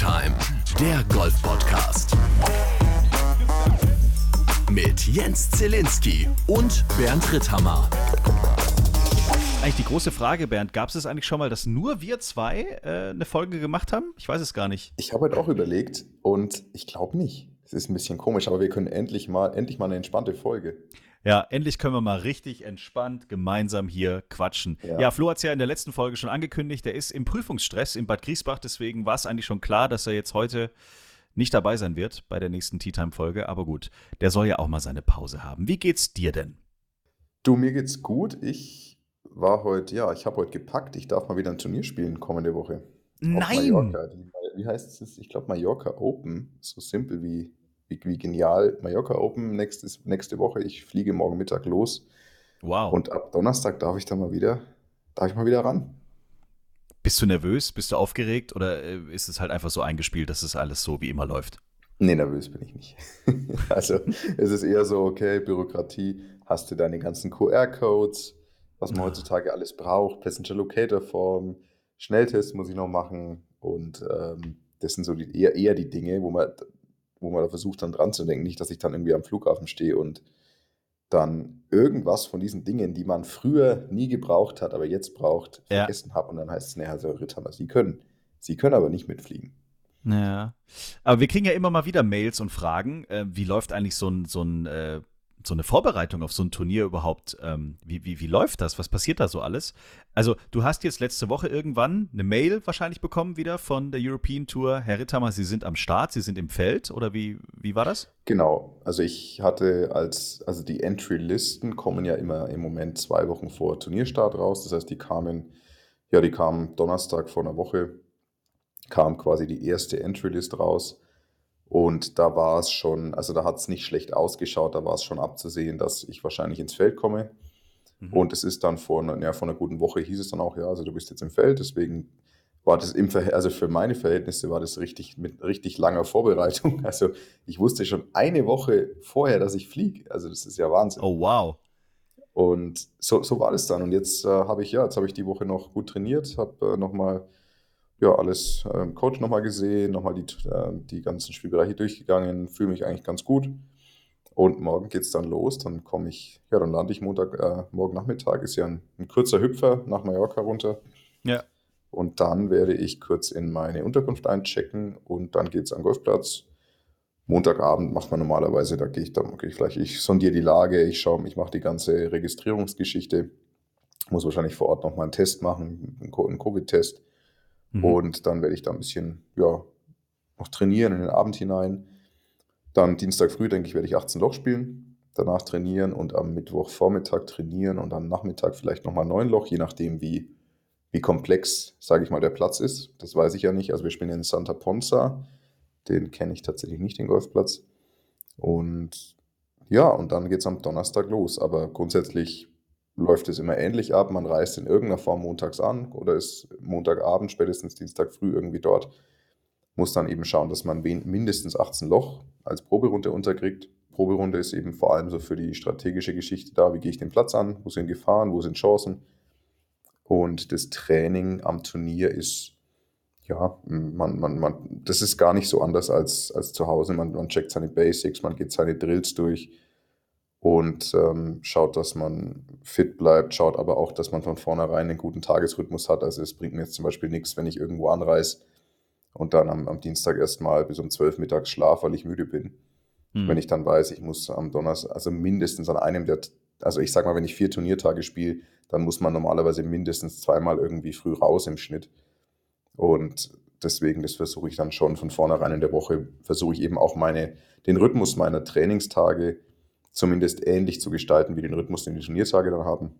Time, der Golf-Podcast. Mit Jens Zielinski und Bernd Ritthammer. Eigentlich die große Frage, Bernd, gab es es eigentlich schon mal, dass nur wir zwei äh, eine Folge gemacht haben? Ich weiß es gar nicht. Ich habe heute auch überlegt und ich glaube nicht. Es ist ein bisschen komisch, aber wir können endlich mal, endlich mal eine entspannte Folge. Ja, endlich können wir mal richtig entspannt gemeinsam hier quatschen. Ja, ja Flo hat es ja in der letzten Folge schon angekündigt, er ist im Prüfungsstress in Bad Griesbach, deswegen war es eigentlich schon klar, dass er jetzt heute nicht dabei sein wird bei der nächsten Tea Time Folge, aber gut, der soll ja auch mal seine Pause haben. Wie geht's dir denn? Du, mir geht's gut. Ich war heute, ja, ich habe heute gepackt. Ich darf mal wieder ein Turnier spielen kommende Woche. Nein! Mallorca. Die, wie heißt es? Ich glaube Mallorca Open. So simpel wie wie, wie genial. Mallorca Open nächstes, nächste Woche. Ich fliege morgen Mittag los. Wow. Und ab Donnerstag darf ich dann mal wieder, darf ich mal wieder ran. Bist du nervös? Bist du aufgeregt? Oder äh, ist es halt einfach so eingespielt, dass es alles so wie immer läuft? Nee, nervös bin ich nicht. also es ist eher so, okay, Bürokratie, hast du deine ganzen QR-Codes, was man heutzutage alles braucht, Passenger Locator Form, Schnelltest muss ich noch machen und ähm, das sind so die, eher, eher die Dinge, wo man wo man da versucht dann dran zu denken. Nicht, dass ich dann irgendwie am Flughafen stehe und dann irgendwas von diesen Dingen, die man früher nie gebraucht hat, aber jetzt braucht, ja. vergessen habe. Und dann heißt es, naja, so Ritthammer, Sie können. Sie können aber nicht mitfliegen. Ja. Aber wir kriegen ja immer mal wieder Mails und Fragen. Äh, wie läuft eigentlich so ein, so ein äh, so eine Vorbereitung auf so ein Turnier überhaupt, ähm, wie, wie, wie läuft das? Was passiert da so alles? Also, du hast jetzt letzte Woche irgendwann eine Mail wahrscheinlich bekommen wieder von der European Tour. Herr Ritthammer, Sie sind am Start, Sie sind im Feld oder wie, wie war das? Genau, also ich hatte als, also die Entry-Listen kommen ja immer im Moment zwei Wochen vor Turnierstart raus. Das heißt, die kamen, ja, die kamen Donnerstag vor einer Woche, kam quasi die erste Entry-List raus. Und da war es schon, also da hat es nicht schlecht ausgeschaut, da war es schon abzusehen, dass ich wahrscheinlich ins Feld komme. Mhm. Und es ist dann vor, ja, vor einer guten Woche hieß es dann auch, ja, also du bist jetzt im Feld, deswegen war das im Verhältnis, also für meine Verhältnisse war das richtig mit richtig langer Vorbereitung. Also ich wusste schon eine Woche vorher, dass ich fliege. Also das ist ja Wahnsinn. Oh wow. Und so, so war das dann. Und jetzt äh, habe ich, ja, jetzt habe ich die Woche noch gut trainiert, habe äh, nochmal ja, alles äh, Coach nochmal gesehen, nochmal die, äh, die ganzen Spielbereiche durchgegangen, fühle mich eigentlich ganz gut. Und morgen geht es dann los, dann komme ich, ja, dann lande ich Montag, äh, morgen Nachmittag, ist ja ein, ein, kurzer Hüpfer nach Mallorca runter. Ja. Und dann werde ich kurz in meine Unterkunft einchecken und dann geht es den Golfplatz. Montagabend macht man normalerweise, da gehe ich dann, gehe ich vielleicht, ich sondiere die Lage, ich schaue, ich mache die ganze Registrierungsgeschichte, muss wahrscheinlich vor Ort nochmal einen Test machen, einen Covid-Test Mhm. Und dann werde ich da ein bisschen, ja, noch trainieren in den Abend hinein. Dann Dienstag früh, denke ich, werde ich 18 Loch spielen. Danach trainieren und am Mittwochvormittag trainieren und am Nachmittag vielleicht nochmal 9 Loch, je nachdem, wie, wie komplex, sage ich mal, der Platz ist. Das weiß ich ja nicht. Also wir spielen in Santa Ponza. Den kenne ich tatsächlich nicht, den Golfplatz. Und ja, und dann geht es am Donnerstag los. Aber grundsätzlich läuft es immer ähnlich ab. Man reist in irgendeiner Form montags an oder ist Montagabend, spätestens Dienstag früh irgendwie dort. Muss dann eben schauen, dass man mindestens 18 Loch als Proberunde unterkriegt. Proberunde ist eben vor allem so für die strategische Geschichte da. Wie gehe ich den Platz an? Wo sind Gefahren? Wo sind Chancen? Und das Training am Turnier ist, ja, man, man, man, das ist gar nicht so anders als, als zu Hause. Man, man checkt seine Basics, man geht seine Drills durch und ähm, schaut, dass man fit bleibt, schaut aber auch, dass man von vornherein einen guten Tagesrhythmus hat. Also es bringt mir jetzt zum Beispiel nichts, wenn ich irgendwo anreise und dann am, am Dienstag erstmal bis um 12 mittags schlaf, weil ich müde bin. Mhm. Wenn ich dann weiß, ich muss am Donnerstag, also mindestens an einem der, also ich sag mal, wenn ich vier Turniertage spiele, dann muss man normalerweise mindestens zweimal irgendwie früh raus im Schnitt. Und deswegen, das versuche ich dann schon von vornherein in der Woche, versuche ich eben auch meine, den Rhythmus meiner Trainingstage zumindest ähnlich zu gestalten wie den Rhythmus, den die Turniertage dann haben.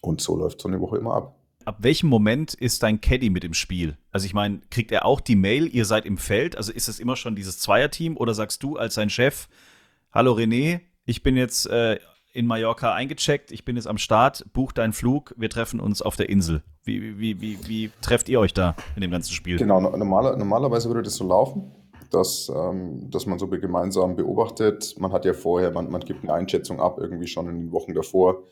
Und so läuft so eine Woche immer ab. Ab welchem Moment ist dein Caddy mit im Spiel? Also ich meine, kriegt er auch die Mail, ihr seid im Feld? Also ist es immer schon dieses Zweierteam oder sagst du als sein Chef, hallo René, ich bin jetzt äh, in Mallorca eingecheckt, ich bin jetzt am Start, buch deinen Flug, wir treffen uns auf der Insel. Wie, wie, wie, wie trefft ihr euch da in dem ganzen Spiel? Genau, normaler, normalerweise würde das so laufen dass, ähm, dass man so gemeinsam beobachtet. Man hat ja vorher, man, man gibt eine Einschätzung ab, irgendwie schon in den Wochen davor.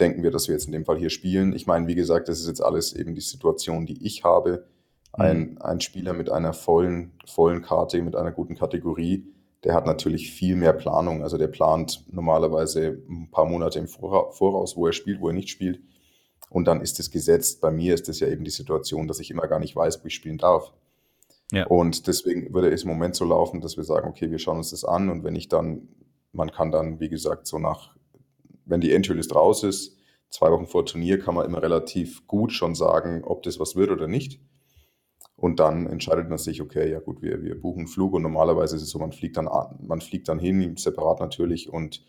Denken wir, dass wir jetzt in dem Fall hier spielen. Ich meine, wie gesagt, das ist jetzt alles eben die Situation, die ich habe. Ein, ein Spieler mit einer vollen, vollen Karte, mit einer guten Kategorie, der hat natürlich viel mehr Planung. Also der plant normalerweise ein paar Monate im Voraus, wo er spielt, wo er nicht spielt. Und dann ist es gesetzt. Bei mir ist es ja eben die Situation, dass ich immer gar nicht weiß, wo ich spielen darf. Ja. Und deswegen würde es im Moment so laufen, dass wir sagen, okay, wir schauen uns das an und wenn ich dann, man kann dann, wie gesagt, so nach, wenn die Entry-List raus ist, zwei Wochen vor Turnier, kann man immer relativ gut schon sagen, ob das was wird oder nicht. Und dann entscheidet man sich, okay, ja gut, wir, wir buchen einen Flug und normalerweise ist es so, man fliegt dann, man fliegt dann hin, separat natürlich, und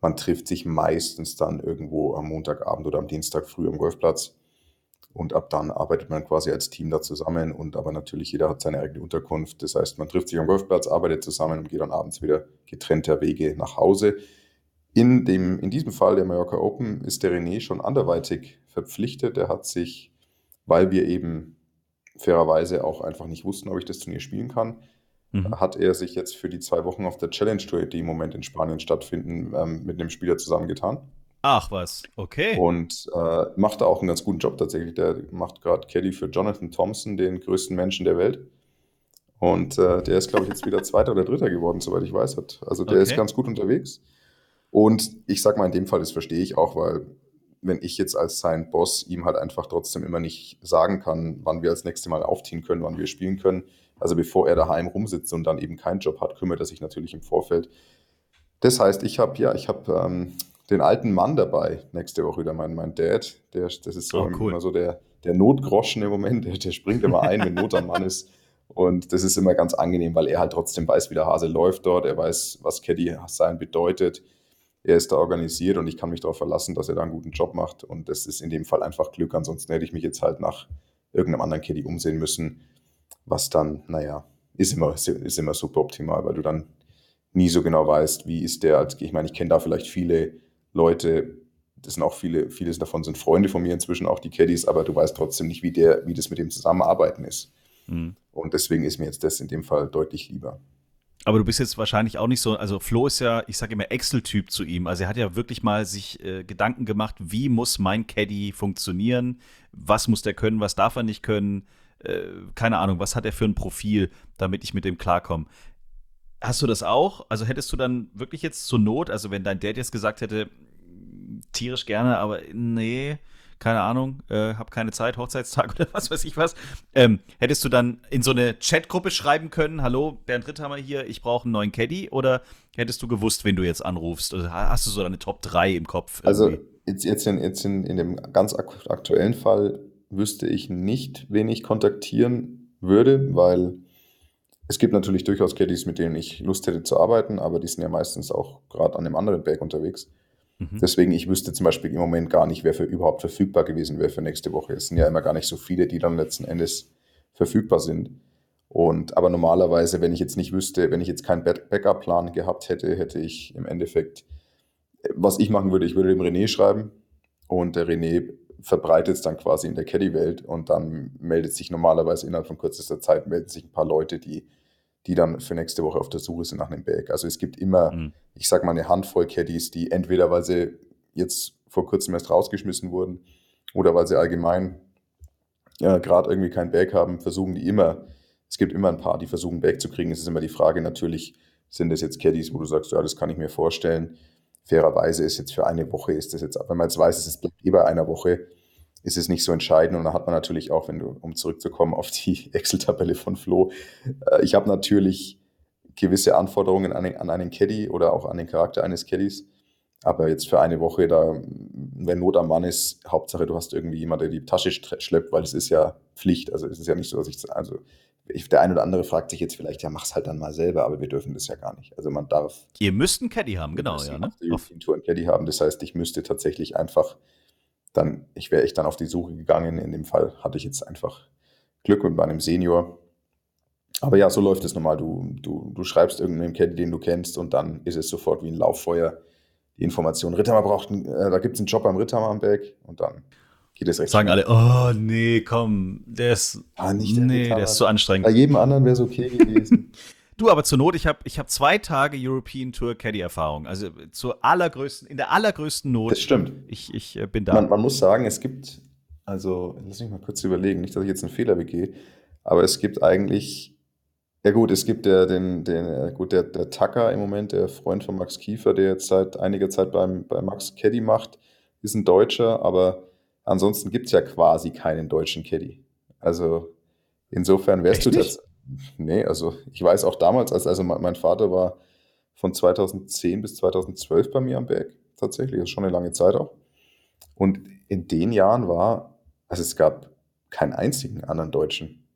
man trifft sich meistens dann irgendwo am Montagabend oder am Dienstag früh am Golfplatz. Und ab dann arbeitet man quasi als Team da zusammen und aber natürlich jeder hat seine eigene Unterkunft. Das heißt, man trifft sich am Golfplatz, arbeitet zusammen und geht dann abends wieder getrennter Wege nach Hause. In, dem, in diesem Fall der Mallorca Open ist der René schon anderweitig verpflichtet. Er hat sich, weil wir eben fairerweise auch einfach nicht wussten, ob ich das Turnier spielen kann, mhm. hat er sich jetzt für die zwei Wochen auf der Challenge Tour, die im Moment in Spanien stattfinden, ähm, mit einem Spieler zusammengetan. Ach was, okay. Und äh, macht da auch einen ganz guten Job tatsächlich. Der macht gerade Caddy für Jonathan Thompson, den größten Menschen der Welt. Und äh, der ist, glaube ich, jetzt wieder Zweiter oder Dritter geworden, soweit ich weiß. Hat. Also der okay. ist ganz gut unterwegs. Und ich sag mal, in dem Fall, das verstehe ich auch, weil wenn ich jetzt als sein Boss ihm halt einfach trotzdem immer nicht sagen kann, wann wir als nächstes Mal aufziehen können, wann wir spielen können. Also bevor er daheim rumsitzt und dann eben keinen Job hat, kümmert er sich natürlich im Vorfeld. Das heißt, ich habe ja, ich habe ähm, den alten Mann dabei nächste Woche wieder, mein, mein Dad. Der, das ist so oh, cool. immer so der, der Notgroschen im Moment, der, der springt immer ein, wenn Not am Mann ist. Und das ist immer ganz angenehm, weil er halt trotzdem weiß, wie der Hase läuft dort. Er weiß, was Caddy sein bedeutet er ist da organisiert und ich kann mich darauf verlassen, dass er da einen guten Job macht. Und das ist in dem Fall einfach Glück. Ansonsten hätte ich mich jetzt halt nach irgendeinem anderen Caddy umsehen müssen, was dann, naja, ist immer, ist immer super optimal, weil du dann nie so genau weißt, wie ist der. Ich meine, ich kenne da vielleicht viele Leute, das sind auch viele, vieles davon sind Freunde von mir inzwischen, auch die Caddies, aber du weißt trotzdem nicht, wie, der, wie das mit dem Zusammenarbeiten ist. Mhm. Und deswegen ist mir jetzt das in dem Fall deutlich lieber. Aber du bist jetzt wahrscheinlich auch nicht so, also Flo ist ja, ich sage immer Excel-Typ zu ihm. Also er hat ja wirklich mal sich äh, Gedanken gemacht, wie muss mein Caddy funktionieren, was muss der können, was darf er nicht können, äh, keine Ahnung, was hat er für ein Profil, damit ich mit dem klarkomme. Hast du das auch? Also hättest du dann wirklich jetzt zur Not, also wenn dein Dad jetzt gesagt hätte, tierisch gerne, aber nee, keine Ahnung, äh, hab keine Zeit, Hochzeitstag oder was weiß ich was. Ähm, hättest du dann in so eine Chatgruppe schreiben können, hallo, Bernd Ritthammer hier, ich brauche einen neuen Caddy? Oder hättest du gewusst, wen du jetzt anrufst? Oder hast du so eine Top 3 im Kopf? Also jetzt, jetzt, in, jetzt in, in dem ganz aktuellen Fall wüsste ich nicht, wen ich kontaktieren würde, weil es gibt natürlich durchaus Caddies, mit denen ich Lust hätte zu arbeiten, aber die sind ja meistens auch gerade an einem anderen Berg unterwegs. Mhm. Deswegen, ich wüsste zum Beispiel im Moment gar nicht, wer für überhaupt verfügbar gewesen wäre für nächste Woche. Es sind ja immer gar nicht so viele, die dann letzten Endes verfügbar sind. Und aber normalerweise, wenn ich jetzt nicht wüsste, wenn ich jetzt keinen Backup-Plan gehabt hätte, hätte ich im Endeffekt, was ich machen würde, ich würde dem René schreiben und der René verbreitet es dann quasi in der Caddy-Welt und dann meldet sich normalerweise innerhalb von kürzester Zeit melden sich ein paar Leute, die die dann für nächste Woche auf der Suche sind nach einem Bag. Also es gibt immer, mhm. ich sag mal, eine Handvoll Caddies, die entweder, weil sie jetzt vor kurzem erst rausgeschmissen wurden oder weil sie allgemein ja, gerade irgendwie kein Bag haben, versuchen die immer, es gibt immer ein paar, die versuchen Bag zu kriegen. Es ist immer die Frage natürlich, sind das jetzt Caddies, wo du sagst, ja, das kann ich mir vorstellen. Fairerweise ist jetzt für eine Woche, ist das jetzt, wenn man jetzt weiß, es bleibt eh bei einer Woche, ist es nicht so entscheidend. Und da hat man natürlich auch, wenn du, um zurückzukommen auf die Excel-Tabelle von Flo, äh, ich habe natürlich gewisse Anforderungen an, an einen Caddy oder auch an den Charakter eines Caddies. Aber jetzt für eine Woche, da, wenn Not am Mann ist, Hauptsache du hast irgendwie jemanden, der die Tasche schleppt, weil es ist ja Pflicht. Also es ist ja nicht so, dass ich, also ich, der eine oder andere fragt sich jetzt vielleicht, ja, mach's halt dann mal selber, aber wir dürfen das ja gar nicht. Also man darf. Ihr müsst einen Caddy haben, genau, ja. Ne? Auf die Tour einen Caddy haben. Das heißt, ich müsste tatsächlich einfach dann, ich wäre echt dann auf die Suche gegangen. In dem Fall hatte ich jetzt einfach Glück mit meinem Senior. Aber ja, so läuft es normal. Du, du, du schreibst irgendeinen Caddy, den du kennst, und dann ist es sofort wie ein Lauffeuer. Die Information, Ritthammer braucht, einen, äh, da gibt es einen Job beim Ritthammer am Berg und dann geht es recht Sagen alle, oh nee, komm, der ist, ah, nicht der nee, der ist zu anstrengend. Bei jedem anderen wäre es okay gewesen. Du, aber zur Not, ich habe ich hab zwei Tage European Tour Caddy-Erfahrung. Also zur allergrößten, in der allergrößten Not. Das stimmt. Ich, ich äh, bin da. Man, man, muss sagen, es gibt, also lass mich mal kurz überlegen, nicht, dass ich jetzt einen Fehler begehe, Aber es gibt eigentlich, ja gut, es gibt der, den, den, äh, gut, der, der Tucker im Moment, der Freund von Max Kiefer, der jetzt seit einiger Zeit beim, bei Max Caddy macht, ist ein Deutscher, aber ansonsten gibt es ja quasi keinen deutschen Caddy. Also insofern wärst Echt du das. Nee, also ich weiß auch damals, als also mein Vater war von 2010 bis 2012 bei mir am Berg, tatsächlich, das ist schon eine lange Zeit auch. Und in den Jahren war, also es gab keinen einzigen anderen Deutschen,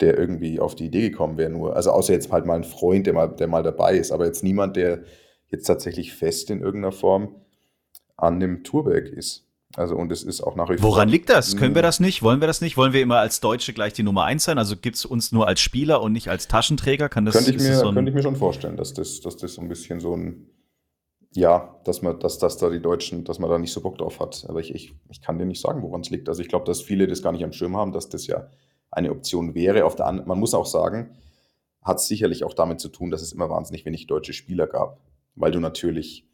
der irgendwie auf die Idee gekommen wäre, nur, also außer jetzt halt mal ein Freund, der mal, der mal dabei ist, aber jetzt niemand, der jetzt tatsächlich fest in irgendeiner Form an dem Tourberg ist. Also und es ist auch nach wie vor. Woran liegt das? Können wir das nicht? Wollen wir das nicht? Wollen wir immer als Deutsche gleich die Nummer eins sein? Also gibt es uns nur als Spieler und nicht als Taschenträger? Kann das, könnte, ich mir, so könnte ich mir schon vorstellen, dass das, dass das so ein bisschen so ein, ja, dass man, dass, dass da die Deutschen, dass man da nicht so Bock drauf hat. Aber ich, ich, ich kann dir nicht sagen, woran es liegt. Also ich glaube, dass viele das gar nicht am Schirm haben, dass das ja eine Option wäre. Auf der anderen, man muss auch sagen, hat es sicherlich auch damit zu tun, dass es immer wahnsinnig wenig deutsche Spieler gab. Weil du natürlich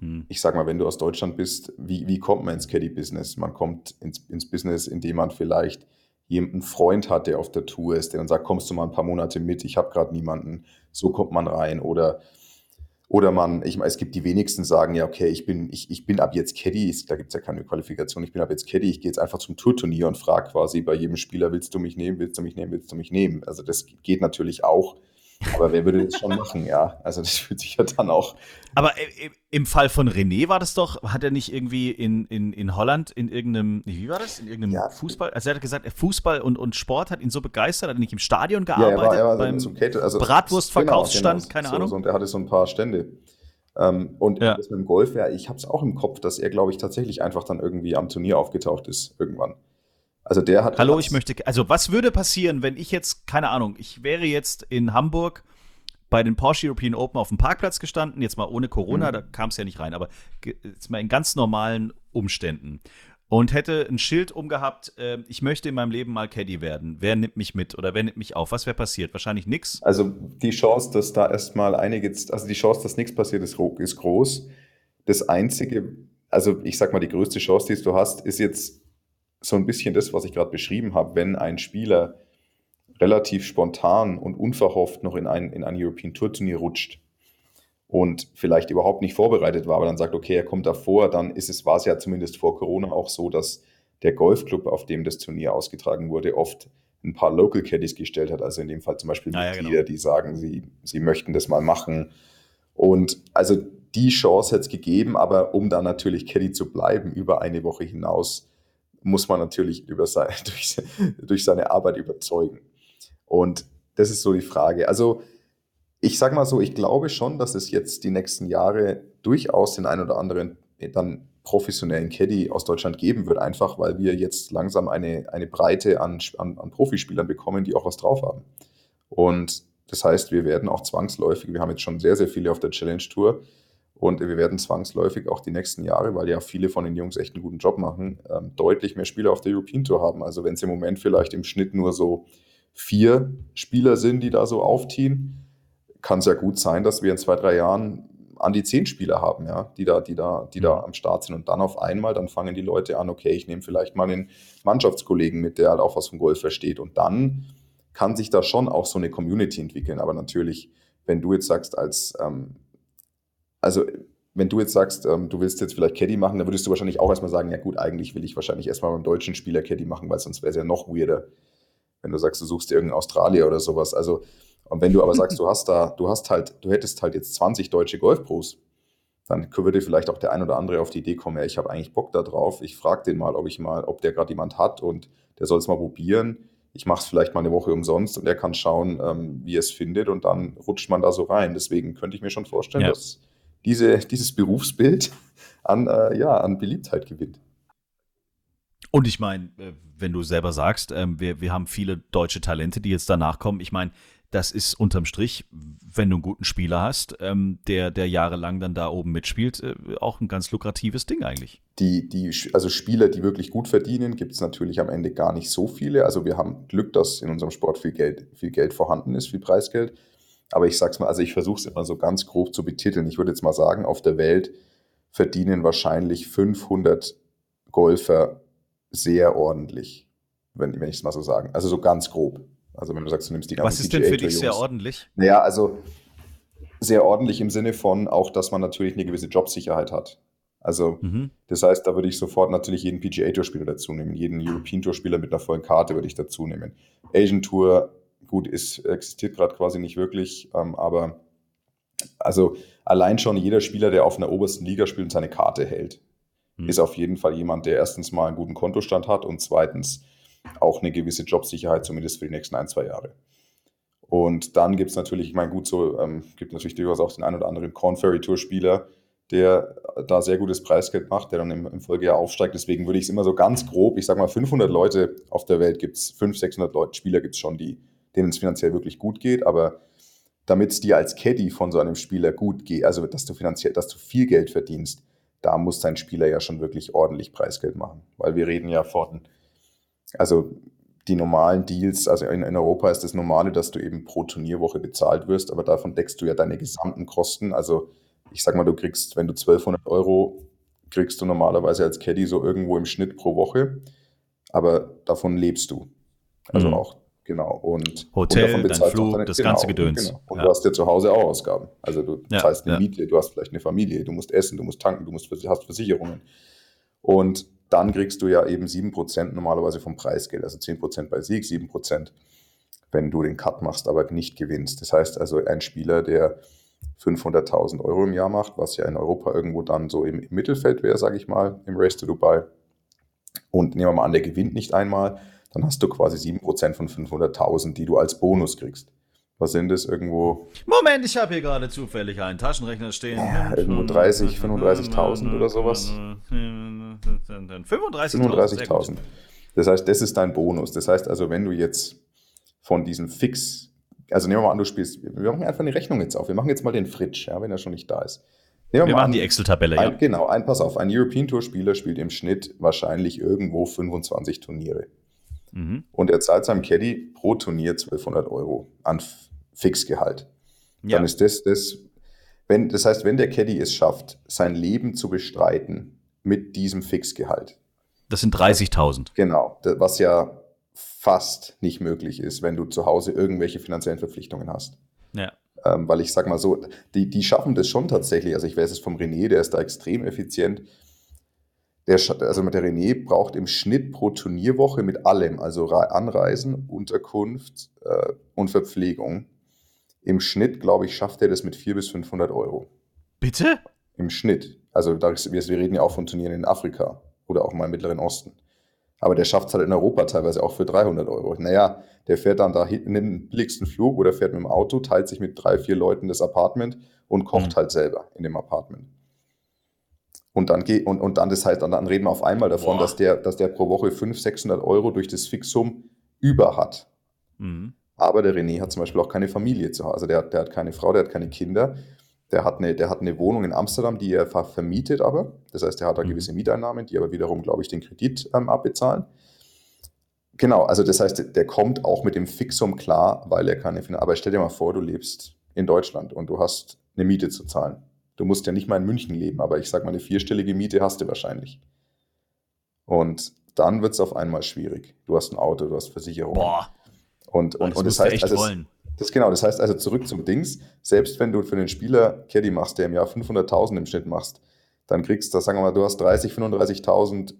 hm. Ich sag mal, wenn du aus Deutschland bist, wie, wie kommt man ins Caddy-Business? Man kommt ins, ins Business, indem man vielleicht jemanden Freund hat, der auf der Tour ist, der dann sagt, kommst du mal ein paar Monate mit, ich habe gerade niemanden, so kommt man rein. Oder, oder man, ich meine, es gibt die wenigsten sagen, ja, okay, ich bin, ich, ich bin ab jetzt Caddy, da gibt es ja keine Qualifikation, ich bin ab jetzt Caddy, ich gehe jetzt einfach zum Tourturnier und frage quasi bei jedem Spieler, willst du mich nehmen, willst du mich nehmen, willst du mich nehmen? Also das geht natürlich auch. Aber wer würde das schon machen, ja? Also das fühlt sich ja dann auch. Aber im Fall von René war das doch, hat er nicht irgendwie in, in, in Holland in irgendeinem, wie war das? In irgendeinem ja. Fußball, also er hat gesagt, Fußball und, und Sport hat ihn so begeistert, hat er nicht im Stadion gearbeitet, ja, er war, er war beim so also, Bratwurstverkaufsstand, genau, genau, keine so, Ahnung. So, und er hatte so ein paar Stände. Ähm, und ja. das mit dem Golf, ja, ich habe es auch im Kopf, dass er, glaube ich, tatsächlich einfach dann irgendwie am Turnier aufgetaucht ist, irgendwann. Also der hat. Hallo, ich möchte. Also, was würde passieren, wenn ich jetzt, keine Ahnung, ich wäre jetzt in Hamburg bei den Porsche European Open auf dem Parkplatz gestanden, jetzt mal ohne Corona, mhm. da kam es ja nicht rein, aber jetzt mal in ganz normalen Umständen und hätte ein Schild umgehabt, äh, ich möchte in meinem Leben mal Caddy werden. Wer nimmt mich mit oder wer nimmt mich auf? Was wäre passiert? Wahrscheinlich nichts. Also die Chance, dass da erstmal einige, also die Chance, dass nichts passiert, ist, ist groß. Das Einzige, also ich sag mal, die größte Chance, die du hast, ist jetzt so ein bisschen das, was ich gerade beschrieben habe, wenn ein Spieler relativ spontan und unverhofft noch in ein, in ein European Tour Turnier rutscht und vielleicht überhaupt nicht vorbereitet war, aber dann sagt, okay, er kommt davor, dann ist es, war es ja zumindest vor Corona auch so, dass der Golfclub, auf dem das Turnier ausgetragen wurde, oft ein paar Local Caddies gestellt hat, also in dem Fall zum Beispiel ah, Mitglieder, ja, genau. die sagen, sie, sie möchten das mal machen. Und also die Chance hätte es gegeben, aber um da natürlich Caddy zu bleiben über eine Woche hinaus, muss man natürlich über sein, durch, durch seine Arbeit überzeugen. Und das ist so die Frage. Also ich sage mal so, ich glaube schon, dass es jetzt die nächsten Jahre durchaus den einen oder anderen dann professionellen Caddy aus Deutschland geben wird, einfach weil wir jetzt langsam eine, eine Breite an, an, an Profispielern bekommen, die auch was drauf haben. Und das heißt, wir werden auch zwangsläufig, wir haben jetzt schon sehr, sehr viele auf der Challenge Tour, und wir werden zwangsläufig auch die nächsten Jahre, weil ja viele von den Jungs echt einen guten Job machen, ähm, deutlich mehr Spieler auf der European Tour haben. Also wenn es im Moment vielleicht im Schnitt nur so vier Spieler sind, die da so aufziehen, kann es ja gut sein, dass wir in zwei, drei Jahren an die zehn Spieler haben, ja, die da, die da, die da mhm. am Start sind. Und dann auf einmal, dann fangen die Leute an, okay, ich nehme vielleicht mal einen Mannschaftskollegen mit, der halt auch was vom Golf versteht. Und dann kann sich da schon auch so eine Community entwickeln. Aber natürlich, wenn du jetzt sagst, als ähm, also wenn du jetzt sagst, ähm, du willst jetzt vielleicht Caddy machen, dann würdest du wahrscheinlich auch erstmal sagen, ja gut, eigentlich will ich wahrscheinlich erstmal beim deutschen Spieler Caddy machen, weil sonst wäre es ja noch weirder, wenn du sagst, du suchst dir irgendeinen Australier oder sowas. Also, und wenn du aber sagst, du hast da, du hast halt, du hättest halt jetzt 20 deutsche Golfpros, dann würde vielleicht auch der ein oder andere auf die Idee kommen, ja, ich habe eigentlich Bock da drauf, ich frage den mal, ob ich mal, ob der gerade jemand hat und der soll es mal probieren. Ich mache es vielleicht mal eine Woche umsonst und er kann schauen, ähm, wie er es findet und dann rutscht man da so rein. Deswegen könnte ich mir schon vorstellen, ja. dass diese, dieses Berufsbild an, äh, ja, an Beliebtheit gewinnt. Und ich meine, äh, wenn du selber sagst, ähm, wir, wir haben viele deutsche Talente, die jetzt danach kommen. Ich meine, das ist unterm Strich, wenn du einen guten Spieler hast, ähm, der, der jahrelang dann da oben mitspielt, äh, auch ein ganz lukratives Ding eigentlich. Die, die, also Spieler, die wirklich gut verdienen, gibt es natürlich am Ende gar nicht so viele. Also wir haben Glück, dass in unserem Sport viel Geld, viel Geld vorhanden ist, viel Preisgeld. Aber ich sag's mal, also ich versuche es immer so ganz grob zu betiteln. Ich würde jetzt mal sagen, auf der Welt verdienen wahrscheinlich 500 Golfer sehr ordentlich, wenn, wenn ich es mal so sagen. Also so ganz grob. Also wenn du sagst, du nimmst die ganzen Was ist denn für dich sehr ordentlich? Naja, also sehr ordentlich im Sinne von auch, dass man natürlich eine gewisse Jobsicherheit hat. Also mhm. das heißt, da würde ich sofort natürlich jeden PGA-Tour-Spieler dazu nehmen, jeden European-Tour-Spieler mit einer vollen Karte würde ich dazu nehmen. Asian Tour, gut, ist, existiert gerade quasi nicht wirklich, ähm, aber also allein schon jeder Spieler, der auf einer obersten Liga spielt und seine Karte hält, mhm. ist auf jeden Fall jemand, der erstens mal einen guten Kontostand hat und zweitens auch eine gewisse Jobsicherheit, zumindest für die nächsten ein, zwei Jahre. Und dann gibt es natürlich, ich meine, gut, so ähm, gibt natürlich durchaus auch den einen oder anderen Corn Ferry Tour Spieler, der da sehr gutes Preisgeld macht, der dann im, im Folgejahr aufsteigt. Deswegen würde ich es immer so ganz grob, ich sage mal 500 Leute auf der Welt gibt es, 500, 600 Leute, Spieler gibt es schon, die, denen es finanziell wirklich gut geht, aber damit es dir als Caddy von so einem Spieler gut geht, also dass du finanziell, dass du viel Geld verdienst, da muss dein Spieler ja schon wirklich ordentlich Preisgeld machen. Weil wir reden ja von, also die normalen Deals, also in, in, Europa ist das Normale, dass du eben pro Turnierwoche bezahlt wirst, aber davon deckst du ja deine gesamten Kosten. Also ich sag mal, du kriegst, wenn du 1200 Euro kriegst du normalerweise als Caddy so irgendwo im Schnitt pro Woche, aber davon lebst du. Also mhm. auch, genau. Und Hotel, und dein Flug, deine, das genau, ganze Gedöns. Genau. Und ja. du hast ja zu Hause auch Ausgaben. Also du ja, zahlst eine ja. Miete, du hast vielleicht eine Familie, du musst essen, du musst tanken, du musst, hast Versicherungen. Und dann kriegst du ja eben 7% normalerweise vom Preisgeld, also 10% bei Sieg, 7%, wenn du den Cut machst, aber nicht gewinnst. Das heißt also, ein Spieler, der 500.000 Euro im Jahr macht, was ja in Europa irgendwo dann so im, im Mittelfeld wäre, sage ich mal, im Race to Dubai. Und nehmen wir mal an, der gewinnt nicht einmal, dann hast du quasi 7% von 500.000, die du als Bonus kriegst. Was sind das irgendwo? Moment, ich habe hier gerade zufällig einen Taschenrechner stehen. Ja, irgendwo 30, 35.000 oder sowas. 35.000. 35.000. Das heißt, das ist dein Bonus. Das heißt also, wenn du jetzt von diesem Fix, also nehmen wir mal an, du spielst, wir machen einfach eine Rechnung jetzt auf. Wir machen jetzt mal den Fritsch, ja, wenn er schon nicht da ist. Nehmen wir, wir machen an, die Excel-Tabelle, ja. Genau, ein Pass auf. Ein European Tour-Spieler spielt im Schnitt wahrscheinlich irgendwo 25 Turniere. Mhm. Und er zahlt seinem Caddy pro Turnier 1200 Euro an Fixgehalt. Ja. Dann ist das, das, wenn, das heißt, wenn der Caddy es schafft, sein Leben zu bestreiten mit diesem Fixgehalt. Das sind 30.000. Genau, was ja fast nicht möglich ist, wenn du zu Hause irgendwelche finanziellen Verpflichtungen hast. Ja. Ähm, weil ich sag mal so, die, die schaffen das schon tatsächlich. Also ich weiß es vom René, der ist da extrem effizient. Der, also der René braucht im Schnitt pro Turnierwoche mit allem, also Anreisen, Unterkunft äh, und Verpflegung. Im Schnitt, glaube ich, schafft er das mit 400 bis 500 Euro. Bitte? Im Schnitt. Also wir reden ja auch von Turnieren in Afrika oder auch mal im Mittleren Osten. Aber der schafft es halt in Europa teilweise auch für 300 Euro. Naja, der fährt dann da hinten den billigsten Flug oder fährt mit dem Auto, teilt sich mit drei, vier Leuten das Apartment und kocht mhm. halt selber in dem Apartment. Und dann, geht, und, und dann, das heißt, dann reden wir auf einmal davon, dass der, dass der pro Woche 500, 600 Euro durch das Fixum über hat. Mhm. Aber der René hat zum Beispiel auch keine Familie zu Hause. Also der, der hat keine Frau, der hat keine Kinder. Der hat, eine, der hat eine Wohnung in Amsterdam, die er vermietet aber. Das heißt, er hat da mhm. gewisse Mieteinnahmen, die aber wiederum, glaube ich, den Kredit ähm, abbezahlen. Genau, also das heißt, der kommt auch mit dem Fixum klar, weil er keine Finanzen. Aber stell dir mal vor, du lebst in Deutschland und du hast eine Miete zu zahlen. Du musst ja nicht mal in München leben, aber ich sage mal, eine vierstellige Miete hast du wahrscheinlich. Und dann wird es auf einmal schwierig. Du hast ein Auto, du hast Versicherung. Boah. Und, und, das, und das heißt, also, wollen. Das, genau, das heißt also zurück zum Dings. Selbst wenn du für den Spieler Caddy machst, der im Jahr 500.000 im Schnitt machst, dann kriegst du, sagen wir mal, du hast 30, 35.000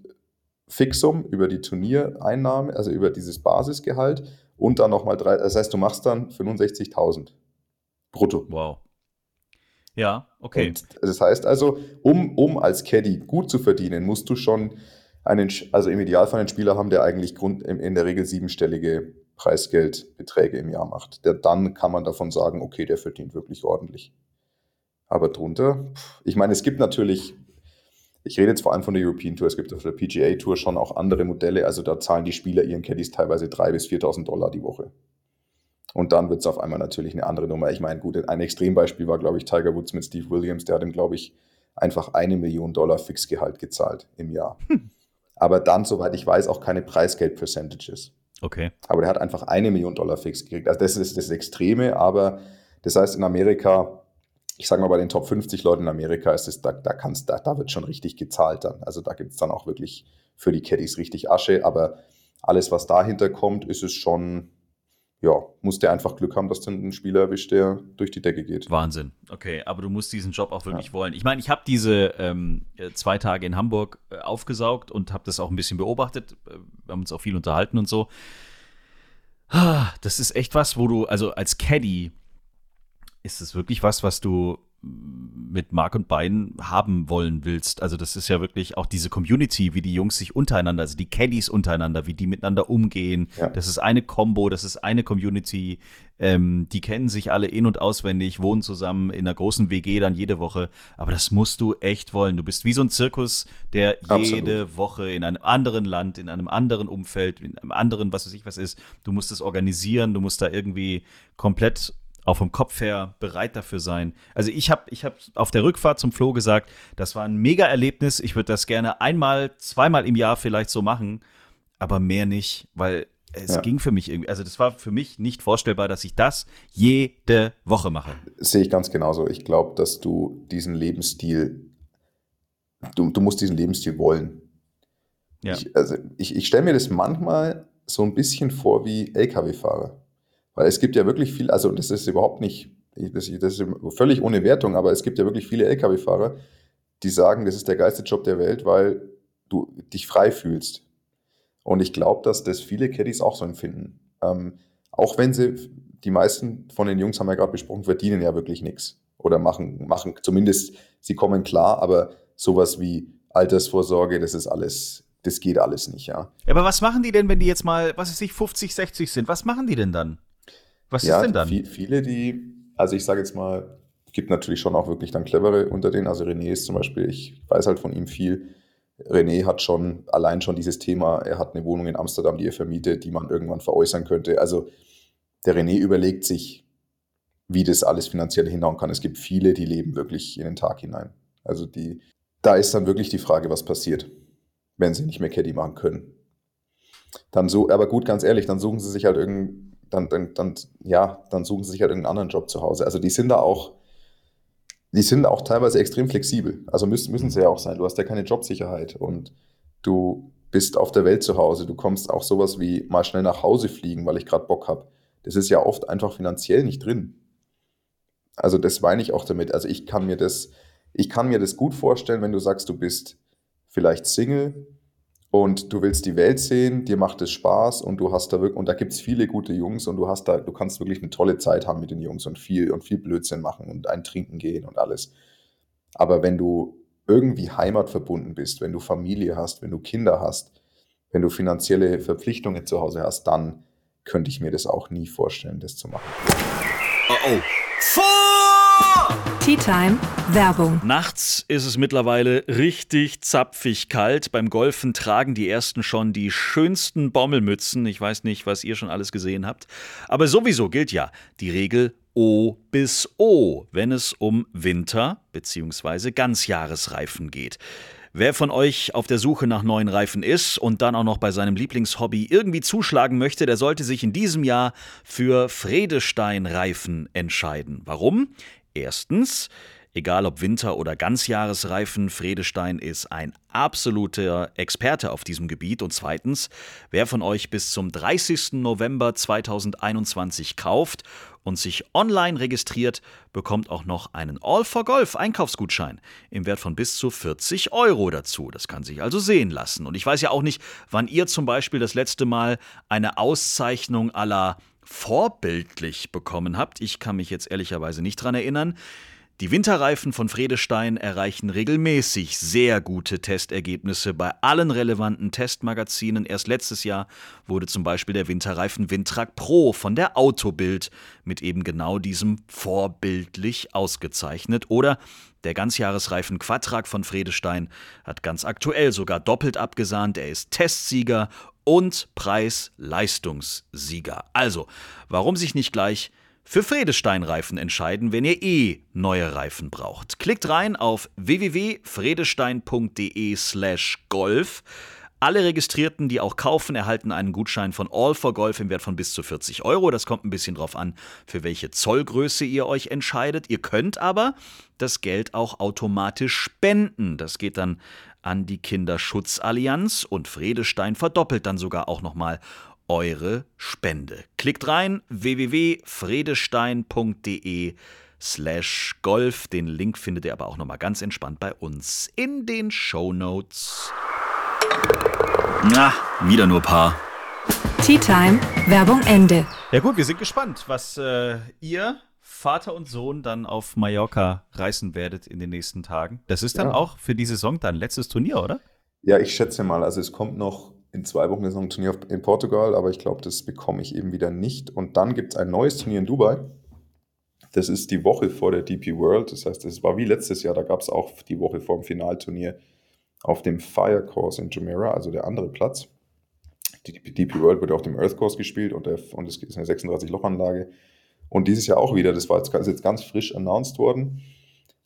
Fixum über die Turniereinnahme, also über dieses Basisgehalt und dann nochmal drei, das heißt, du machst dann 65.000 brutto. Wow. Ja, okay. Und das heißt also, um, um als Caddy gut zu verdienen, musst du schon einen, also im Idealfall einen Spieler haben, der eigentlich Grund, in der Regel siebenstellige Preisgeldbeträge im Jahr macht. Der, dann kann man davon sagen, okay, der verdient wirklich ordentlich. Aber drunter, ich meine, es gibt natürlich, ich rede jetzt vor allem von der European Tour, es gibt auf der PGA Tour schon auch andere Modelle, also da zahlen die Spieler ihren Caddies teilweise 3.000 bis 4.000 Dollar die Woche. Und dann wird es auf einmal natürlich eine andere Nummer. Ich meine, gut, ein Extrembeispiel war, glaube ich, Tiger Woods mit Steve Williams. Der hat ihm, glaube ich, einfach eine Million Dollar Fixgehalt gezahlt im Jahr. Hm. Aber dann, soweit ich weiß, auch keine Preisgeld-Percentages. Okay. Aber der hat einfach eine Million Dollar fix gekriegt. Also das ist das Extreme, aber das heißt in Amerika, ich sage mal bei den Top 50 Leuten in Amerika ist es, da, da, kannst, da, da wird schon richtig gezahlt dann. Also da gibt es dann auch wirklich für die Caddies richtig Asche, aber alles, was dahinter kommt, ist es schon, ja, musst du einfach Glück haben, dass du einen Spieler erwischt, der durch die Decke geht. Wahnsinn. Okay, aber du musst diesen Job auch wirklich ja. wollen. Ich meine, ich habe diese ähm, äh, zwei Tage in Hamburg äh, aufgesaugt und habe das auch ein bisschen beobachtet. Äh, wir haben uns auch viel unterhalten und so. Ah, das ist echt was, wo du, also als Caddy, ist es wirklich was, was du mit Mark und Bein haben wollen willst. Also das ist ja wirklich auch diese Community, wie die Jungs sich untereinander, also die Caddies untereinander, wie die miteinander umgehen. Ja. Das ist eine Combo, das ist eine Community. Ähm, die kennen sich alle in- und auswendig, wohnen zusammen in einer großen WG dann jede Woche. Aber das musst du echt wollen. Du bist wie so ein Zirkus, der Absolut. jede Woche in einem anderen Land, in einem anderen Umfeld, in einem anderen, was weiß ich was ist. Du musst es organisieren, du musst da irgendwie komplett auch vom Kopf her bereit dafür sein. Also ich habe ich hab auf der Rückfahrt zum Flo gesagt, das war ein mega Erlebnis. Ich würde das gerne einmal, zweimal im Jahr vielleicht so machen, aber mehr nicht, weil es ja. ging für mich irgendwie, also das war für mich nicht vorstellbar, dass ich das jede Woche mache. sehe ich ganz genauso. Ich glaube, dass du diesen Lebensstil, du, du musst diesen Lebensstil wollen. Ja. Ich, also ich, ich stelle mir das manchmal so ein bisschen vor wie Lkw-Fahrer. Weil es gibt ja wirklich viel, also das ist überhaupt nicht, das, ist völlig ohne Wertung, aber es gibt ja wirklich viele Lkw-Fahrer, die sagen, das ist der geilste Job der Welt, weil du dich frei fühlst. Und ich glaube, dass das viele Caddies auch so empfinden. Ähm, auch wenn sie, die meisten von den Jungs haben ja gerade besprochen, verdienen ja wirklich nichts. Oder machen, machen zumindest, sie kommen klar, aber sowas wie Altersvorsorge, das ist alles, das geht alles nicht, ja. Aber was machen die denn, wenn die jetzt mal, was weiß ich, 50, 60 sind? Was machen die denn dann? Was ja, ist denn dann? viele, die, also ich sage jetzt mal, gibt natürlich schon auch wirklich dann clevere unter denen. Also René ist zum Beispiel, ich weiß halt von ihm viel. René hat schon allein schon dieses Thema, er hat eine Wohnung in Amsterdam, die er vermietet, die man irgendwann veräußern könnte. Also der René überlegt sich, wie das alles finanziell hinhauen kann. Es gibt viele, die leben wirklich in den Tag hinein. Also die, da ist dann wirklich die Frage, was passiert, wenn sie nicht mehr Caddy machen können. Dann so, aber gut, ganz ehrlich, dann suchen sie sich halt irgendein dann, dann, dann, ja, dann suchen sie sich halt irgendeinen anderen Job zu Hause. Also die sind da auch, die sind auch teilweise extrem flexibel. Also müssen, müssen sie ja auch sein. Du hast ja keine Jobsicherheit und du bist auf der Welt zu Hause. Du kommst auch sowas wie mal schnell nach Hause fliegen, weil ich gerade Bock habe. Das ist ja oft einfach finanziell nicht drin. Also das meine ich auch damit. Also ich kann mir das, ich kann mir das gut vorstellen, wenn du sagst, du bist vielleicht Single, und du willst die Welt sehen, dir macht es Spaß und du hast da wirklich, und da gibt es viele gute Jungs und du hast da, du kannst wirklich eine tolle Zeit haben mit den Jungs und viel und viel Blödsinn machen und ein Trinken gehen und alles. Aber wenn du irgendwie heimatverbunden bist, wenn du Familie hast, wenn du Kinder hast, wenn du finanzielle Verpflichtungen zu Hause hast, dann könnte ich mir das auch nie vorstellen, das zu machen. Oh oh. Tea Time Werbung. Nachts ist es mittlerweile richtig zapfig kalt. Beim Golfen tragen die ersten schon die schönsten Bommelmützen. Ich weiß nicht, was ihr schon alles gesehen habt. Aber sowieso gilt ja die Regel O bis O, wenn es um Winter- bzw. Ganzjahresreifen geht. Wer von euch auf der Suche nach neuen Reifen ist und dann auch noch bei seinem Lieblingshobby irgendwie zuschlagen möchte, der sollte sich in diesem Jahr für Fredestein-Reifen entscheiden. Warum? Erstens, egal ob Winter- oder Ganzjahresreifen, Fredestein ist ein absoluter Experte auf diesem Gebiet. Und zweitens, wer von euch bis zum 30. November 2021 kauft und sich online registriert, bekommt auch noch einen All for Golf Einkaufsgutschein im Wert von bis zu 40 Euro dazu. Das kann sich also sehen lassen. Und ich weiß ja auch nicht, wann ihr zum Beispiel das letzte Mal eine Auszeichnung aller vorbildlich bekommen habt. Ich kann mich jetzt ehrlicherweise nicht dran erinnern. Die Winterreifen von Fredestein erreichen regelmäßig sehr gute Testergebnisse bei allen relevanten Testmagazinen. Erst letztes Jahr wurde zum Beispiel der Winterreifen Windtrack Pro von der Autobild mit eben genau diesem vorbildlich ausgezeichnet. Oder der Ganzjahresreifen Quattrak von Fredestein hat ganz aktuell sogar doppelt abgesahnt. Er ist Testsieger und Preis-Leistungssieger. Also, warum sich nicht gleich für Fredestein-Reifen entscheiden, wenn ihr eh neue Reifen braucht? Klickt rein auf www.fredestein.de/slash golf. Alle Registrierten, die auch kaufen, erhalten einen Gutschein von All for Golf im Wert von bis zu 40 Euro. Das kommt ein bisschen drauf an, für welche Zollgröße ihr euch entscheidet. Ihr könnt aber das Geld auch automatisch spenden. Das geht dann an die Kinderschutzallianz und Fredestein verdoppelt dann sogar auch nochmal eure Spende. Klickt rein www.fredestein.de slash golf. Den Link findet ihr aber auch nochmal ganz entspannt bei uns in den Show Notes. Na, wieder nur Paar. Tea Time, Werbung Ende. Ja gut, wir sind gespannt, was äh, ihr, Vater und Sohn, dann auf Mallorca reißen werdet in den nächsten Tagen. Das ist dann Ja. auch für die Saison dein letztes Turnier, oder? Ja, ich schätze mal, also es kommt noch in zwei Wochen ist noch ein Turnier in Portugal, aber ich glaube, das bekomme ich eben wieder nicht. Und dann gibt es ein neues Turnier in Dubai. Das ist die Woche vor der DP World. Das heißt, es war wie letztes Jahr, da gab es auch die Woche vor dem Finalturnier auf dem Fire Course in Jumeirah, also der andere Platz. Die DP World wird auf dem Earth Course gespielt und, der, und es ist eine 36-Loch-Anlage. Und dieses Jahr auch wieder, das war jetzt, ist jetzt ganz frisch announced worden,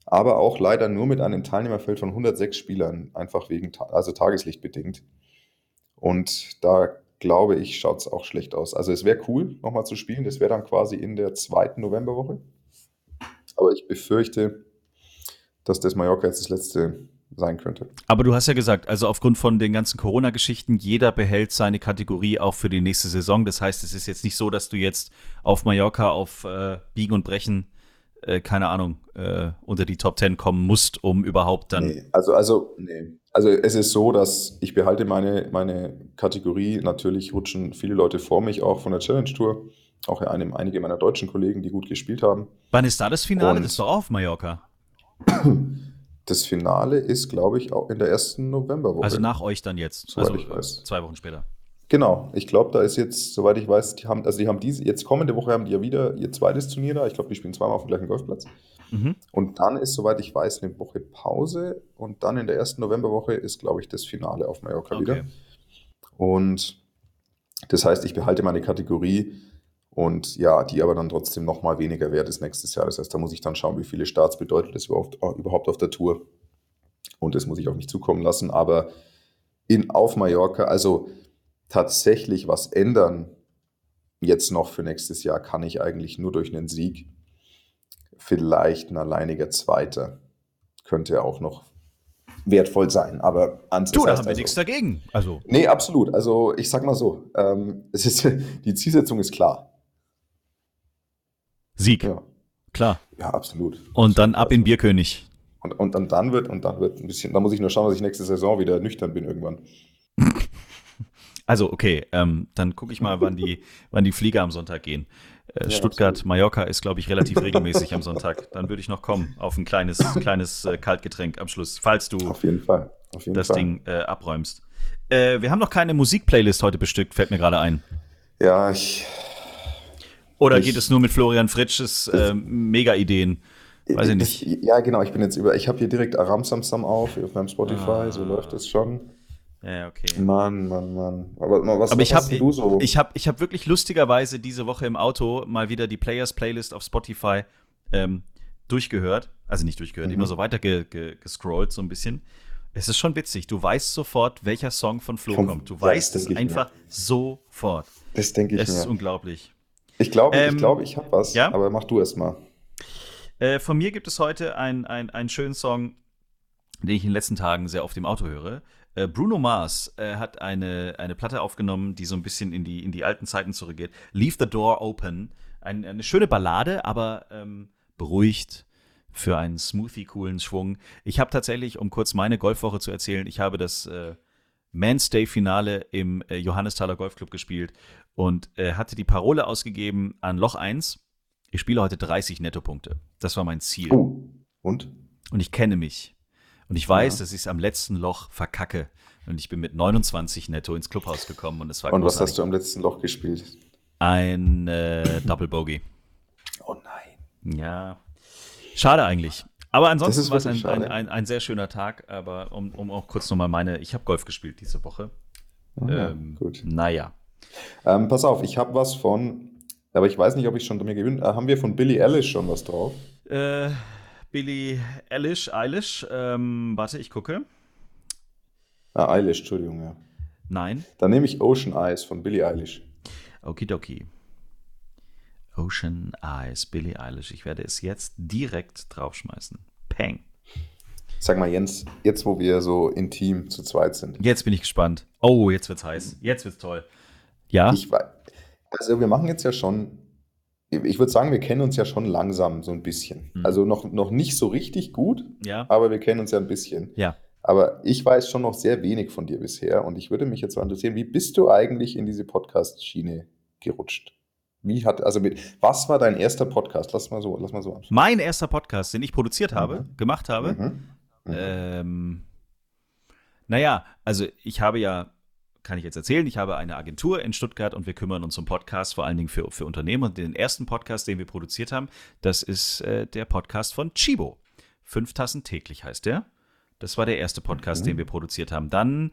aber auch leider nur mit einem Teilnehmerfeld von 106 Spielern, einfach wegen, also tageslichtbedingt. Und da glaube ich, schaut es auch schlecht aus. Also es wäre cool, nochmal zu spielen. Das wäre dann quasi in der zweiten Novemberwoche. Aber ich befürchte, dass das Mallorca jetzt das letzte sein könnte. Aber du hast ja gesagt, also aufgrund von den ganzen Corona-Geschichten, jeder behält seine Kategorie auch für die nächste Saison. Das heißt, es ist jetzt nicht so, dass du jetzt auf Mallorca auf äh, Biegen und Brechen, äh, keine Ahnung, äh, unter die Top 10 kommen musst, um überhaupt dann. Nee, also, also, nee. Also es ist so, dass ich behalte meine, meine Kategorie. Natürlich rutschen viele Leute vor mich, auch von der Challenge Tour. Auch einem, einige meiner deutschen Kollegen, die gut gespielt haben. Wann ist da das Finale? Und- das ist doch auf Mallorca. Das Finale ist, glaube ich, auch in der ersten Novemberwoche. Also nach euch dann jetzt. Soweit also ich weiß. zwei Wochen später. Genau, ich glaube, da ist jetzt, soweit ich weiß, die haben, also die haben diese, jetzt kommende Woche haben die ja wieder ihr zweites Turnier da. Ich glaube, die spielen zweimal auf dem gleichen Golfplatz. Mhm. Und dann ist, soweit ich weiß, eine Woche Pause. Und dann in der ersten Novemberwoche ist, glaube ich, das Finale auf Mallorca Okay. wieder. Und das heißt, ich behalte meine Kategorie und ja, die aber dann trotzdem noch mal weniger wert ist nächstes Jahr. Das heißt, da muss ich dann schauen, wie viele Starts bedeutet das überhaupt, äh, überhaupt auf der Tour. Und das muss ich auch nicht zukommen lassen. Aber in, auf Mallorca, also tatsächlich was ändern jetzt noch für nächstes Jahr kann ich eigentlich nur durch einen Sieg. Vielleicht ein alleiniger Zweiter könnte auch noch wertvoll sein. Aber ans Du, da haben wir also- nichts dagegen. Also, Nee, absolut. Also ich sag mal so, ähm, es ist, die Zielsetzung ist klar. Sieg, Ja, klar. ja absolut. Und dann ab in Bierkönig. Und, und, und dann wird, und dann wird ein bisschen, da muss ich nur schauen, dass ich nächste Saison wieder nüchtern bin irgendwann. Also, okay, ähm, dann gucke ich mal, wann die, wann die Flieger am Sonntag gehen. Äh, Ja, Stuttgart, absolut. Mallorca ist, glaube ich, relativ regelmäßig am Sonntag. Dann würde ich noch kommen auf ein kleines, kleines äh, Kaltgetränk am Schluss, falls du Auf jeden Fall. Auf jeden das Fall. Ding äh, abräumst. Äh, wir haben noch keine Musikplaylist heute bestückt, fällt mir gerade ein. Ja, ich. Oder Ich- geht es nur mit Florian Fritsches äh, Mega-Ideen? Weiß ich nicht. Ja, genau, ich bin jetzt über. Ich habe hier direkt Aram Samsam auf, auf meinem Spotify, so Ah. läuft das schon. Ja, okay. Mann, Mann, Mann. Aber was, Aber ich habe denn du so? ich hab, ich hab wirklich lustigerweise diese Woche im Auto mal wieder die Players Playlist auf Spotify ähm, durchgehört. Also nicht durchgehört, Mhm. immer so weiter ge, ge, gescrollt so ein bisschen. Es ist schon witzig. Du weißt sofort, welcher Song von Flo Von- kommt. Du weißt es ich mir. einfach sofort. das denke ich Es ist mir. unglaublich. Ich glaube, Ähm, ich, glaube, ich habe was, ja? aber mach du erst mal. Äh, von mir gibt es heute ein- ein- einen schönen Song, den ich in den letzten Tagen sehr oft im Auto höre. Äh, Bruno Mars äh, hat eine, eine Platte aufgenommen, die so ein bisschen in die, in die alten Zeiten zurückgeht. Leave the Door Open. Ein, eine schöne Ballade, aber ähm, beruhigt für einen smoothie coolen Schwung. Ich habe tatsächlich, um kurz meine Golfwoche zu erzählen, ich habe das äh, Man's Day Finale im äh, Johannesthaler Golfclub gespielt und äh, hatte die Parole ausgegeben an Loch 1. Ich spiele heute 30 Nettopunkte. Das war mein Ziel. Oh, und? Und ich kenne mich. Und ich weiß, Ja. dass ich es am letzten Loch verkacke. Und ich bin mit 29 netto ins Clubhaus gekommen und es war Und was großartig. hast du am letzten Loch gespielt? Ein äh, Double Bogey. Oh nein. Ja. Schade eigentlich. Aber ansonsten war es ein, ein, ein, ein sehr schöner Tag. Aber um, um auch kurz nochmal meine, ich habe Golf gespielt diese Woche. Ah, ähm, gut. Naja. Ähm, pass auf, ich habe was von, aber ich weiß nicht, ob ich schon mir gewinnt. Äh, haben wir von Billie Eilish schon was drauf? Äh, Billie Eilish, Eilish, ähm, warte, ich gucke. Ah, Eilish, Entschuldigung, ja. Nein. Dann nehme ich Ocean Eyes von Billie Eilish. Okidoki. Ocean Eyes, Billie Eilish. Ich werde es jetzt direkt draufschmeißen. Peng. Sag mal, Jens, jetzt wo wir so intim zu zweit sind, Jetzt bin ich gespannt. Oh, jetzt wird's heiß. Jetzt wird's toll. Ja. Ich, wei- also wir machen jetzt ja schon, ich würde sagen, wir kennen uns ja schon langsam so ein bisschen. Mhm. Also noch, noch nicht so richtig gut, ja. aber wir kennen uns ja ein bisschen. Ja. Aber ich weiß schon noch sehr wenig von dir bisher und ich würde mich jetzt mal interessieren, wie bist du eigentlich in diese Podcast-Schiene gerutscht? Wie hat, also mit, was war dein erster Podcast? Lass mal so, lass mal so anschauen. Mein erster Podcast, den ich produziert habe, Mhm. gemacht habe. Mhm. Mhm. Ähm, naja, also ich habe ja, kann ich jetzt erzählen, ich habe eine Agentur in Stuttgart und wir kümmern uns um Podcasts, vor allen Dingen für, für Unternehmen. Und den ersten Podcast, den wir produziert haben, das ist äh, der Podcast von Chibo. Fünf Tassen täglich heißt der. Das war der erste Podcast, Mhm. den wir produziert haben. Dann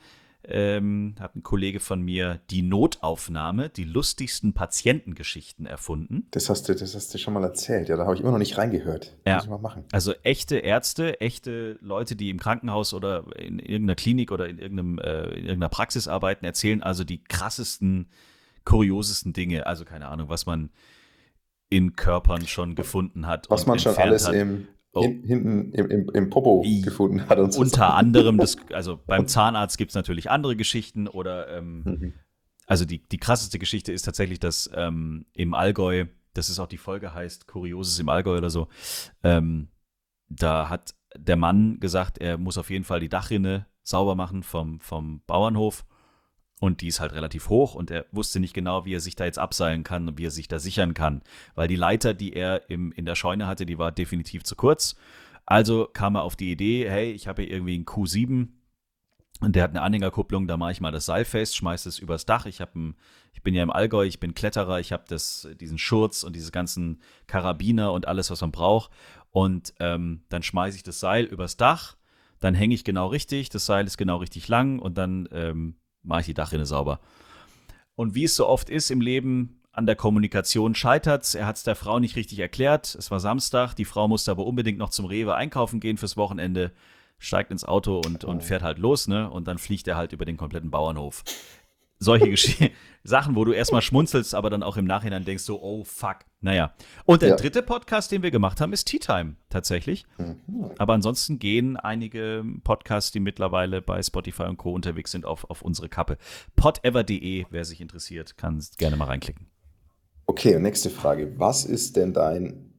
ähm, hat ein Kollege von mir die Notaufnahme, die lustigsten Patientengeschichten erfunden. Das hast du, das hast du schon mal erzählt. Ja, da habe ich immer noch nicht reingehört. Ja. Muss ich mal machen. Also echte Ärzte, echte Leute, die im Krankenhaus oder in irgendeiner Klinik oder in, irgendeinem, äh, in irgendeiner Praxis arbeiten, erzählen also die krassesten, kuriosesten Dinge. Also keine Ahnung, was man in Körpern schon gefunden hat. Was und man schon alles hat. im, Oh. hin, hinten im, im, im Popo I- gefunden hat und so. Unter anderem, das, also beim Zahnarzt gibt es natürlich andere Geschichten oder ähm, Mhm. also die, die krasseste Geschichte ist tatsächlich, dass ähm, im Allgäu, das ist auch die Folge heißt, Kurioses im Allgäu oder so, ähm, da hat der Mann gesagt, er muss auf jeden Fall die Dachrinne sauber machen vom, vom Bauernhof. Und die ist halt relativ hoch und er wusste nicht genau, wie er sich da jetzt abseilen kann und wie er sich da sichern kann. Weil die Leiter, die er im, in der Scheune hatte, die war definitiv zu kurz. Also kam er auf die Idee, hey, ich habe hier irgendwie einen Q7 und der hat eine Anhängerkupplung, da mache ich mal das Seil fest, schmeiße es übers Dach. Ich, ein, ich bin ja im Allgäu, ich bin Kletterer, ich habe das, diesen Schurz und diese ganzen Karabiner und alles, was man braucht. Und ähm, dann schmeiße ich das Seil übers Dach, dann hänge ich genau richtig, das Seil ist genau richtig lang und dann ähm, mache ich die Dachrinne sauber. Und wie es so oft ist im Leben, an der Kommunikation scheitert's. Er hat es der Frau nicht richtig erklärt. Es war Samstag, die Frau musste aber unbedingt noch zum Rewe einkaufen gehen fürs Wochenende, steigt ins Auto und, und fährt halt los, ne? Und dann fliegt er halt über den kompletten Bauernhof. Solche Gesch Sachen, wo du erstmal schmunzelst, aber dann auch im Nachhinein denkst so, oh fuck. Naja. Und der Ja. dritte Podcast, den wir gemacht haben, ist Tea Time tatsächlich. Mhm. Aber ansonsten gehen einige Podcasts, die mittlerweile bei Spotify und Co. unterwegs sind, auf, auf unsere Kappe. Podever.de, wer sich interessiert, kann gerne mal reinklicken. Okay, nächste Frage. Was ist denn dein,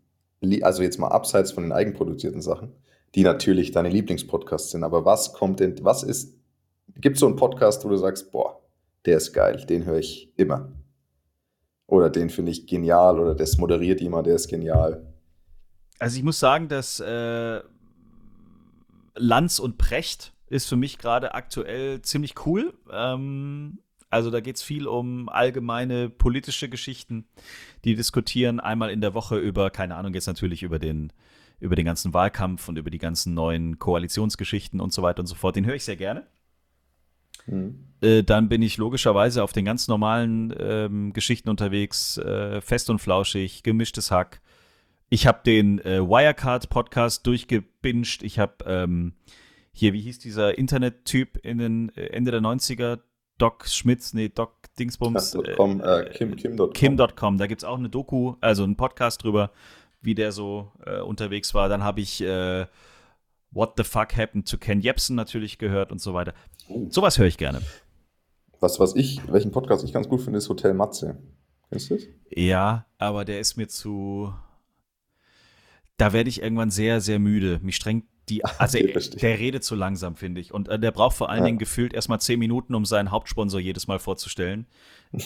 also jetzt mal abseits von den eigenproduzierten Sachen, die natürlich deine Lieblingspodcasts sind, aber was kommt denn, was ist, gibt es so einen Podcast, wo du sagst, boah, der ist geil, den höre ich immer. Oder den finde ich genial oder das moderiert jemand, der ist genial. Also ich muss sagen, dass äh, Lanz und Precht ist für mich gerade aktuell ziemlich cool. Ähm, also da geht es viel um allgemeine politische Geschichten, die diskutieren einmal in der Woche über, keine Ahnung, jetzt natürlich über den, über den ganzen Wahlkampf und über die ganzen neuen Koalitionsgeschichten und so weiter und so fort. Den höre ich sehr gerne. Mhm. Äh, dann bin ich logischerweise auf den ganz normalen ähm, Geschichten unterwegs, äh, fest und flauschig, gemischtes Hack. Ich habe den äh, Wirecard-Podcast durchgebinged. Ich habe ähm, hier, wie hieß dieser Internet-Typ in den äh, Ende der 90er? Doc Schmitz, nee, Doc Dingsbums. äh, .com, äh, Kim, Kim.com. Kim.com, da gibt es auch eine Doku, also einen Podcast drüber, wie der so äh, unterwegs war. Dann habe ich äh, What the Fuck Happened to Ken Jebsen natürlich gehört und so weiter. Oh. Sowas höre ich gerne. Was, was ich, welchen Podcast ich ganz gut finde, ist Hotel Matze. Kennst du das? Ja, aber der ist mir zu. Da werde ich irgendwann sehr, sehr müde. Mich strengt die. Also, Okay, er- der redet zu langsam, finde ich. Und äh, der braucht vor allen Ja. Dingen gefühlt erstmal zehn Minuten, um seinen Hauptsponsor jedes Mal vorzustellen.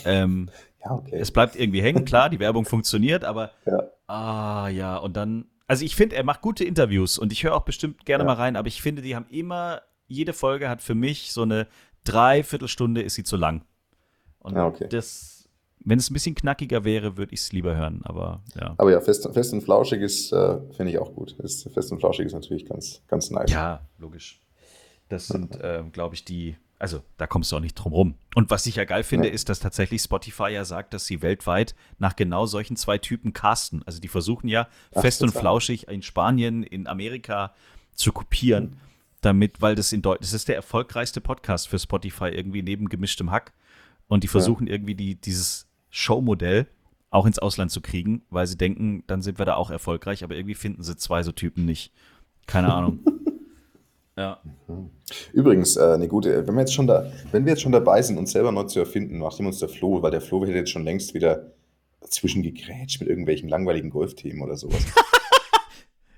ähm, Ja, okay. es bleibt irgendwie hängen, klar, die Werbung funktioniert, aber. Ja. Ah, ja, und dann. Also, ich finde, er macht gute Interviews und ich höre auch bestimmt gerne Ja. mal rein, aber ich finde, die haben immer. Jede Folge hat für mich so eine Dreiviertelstunde ist sie zu lang. Und Ja, okay. das, wenn es ein bisschen knackiger wäre, würde ich es lieber hören, aber ja. Aber ja, fest, fest und flauschig ist, äh, finde ich auch gut. Ist, fest und flauschig ist natürlich ganz, ganz nice. Ja, logisch. Das sind, ähm, glaube ich, die, also da kommst du auch nicht drum rum. Und was ich ja geil finde, Ja. ist, dass tatsächlich Spotify ja sagt, dass sie weltweit nach genau solchen zwei Typen casten. Also die versuchen ja Ach, fest und flauschig in Spanien, in Amerika zu kopieren, damit, weil das in Deutschland, das ist der erfolgreichste Podcast für Spotify irgendwie neben gemischtem Hack. Und die versuchen irgendwie die, dieses Showmodell auch ins Ausland zu kriegen, weil sie denken, dann sind wir da auch erfolgreich, aber irgendwie finden sie zwei so Typen nicht. Keine Ahnung. Ja. Übrigens, äh, eine gute, wenn wir, jetzt schon da, wenn wir jetzt schon dabei sind, uns selber neu zu erfinden, nachdem uns der Flo, weil der Flo hätte jetzt schon längst wieder zwischengegrätscht mit irgendwelchen langweiligen Golfthemen oder sowas.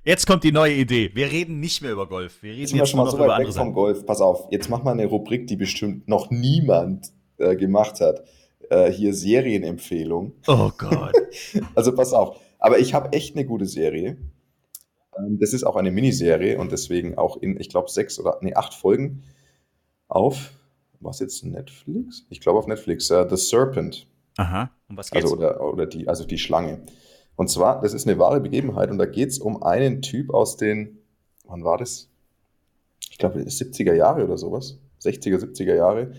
Jetzt kommt die neue Idee. Wir reden nicht mehr über Golf. Wir reden Jetzt jetzt schon nur mal noch so über weit weg vom. Golf. Pass auf, jetzt mach mal eine Rubrik, die bestimmt noch niemand äh, gemacht hat. Äh, hier Serienempfehlung. Oh Gott. Also pass auf. Aber ich habe echt eine gute Serie. Ähm, Das ist auch eine Miniserie und deswegen auch in, ich glaube, sechs oder nee, acht Folgen auf, was jetzt Netflix? Ich glaube auf Netflix, äh, The Serpent. Aha. Um was geht's? Also, oder, oder die, also die Schlange. Und zwar, das ist eine wahre Begebenheit und da geht es um einen Typ aus den, wann war das? Ich glaube, 70er Jahre oder sowas. 60er, 70er Jahre.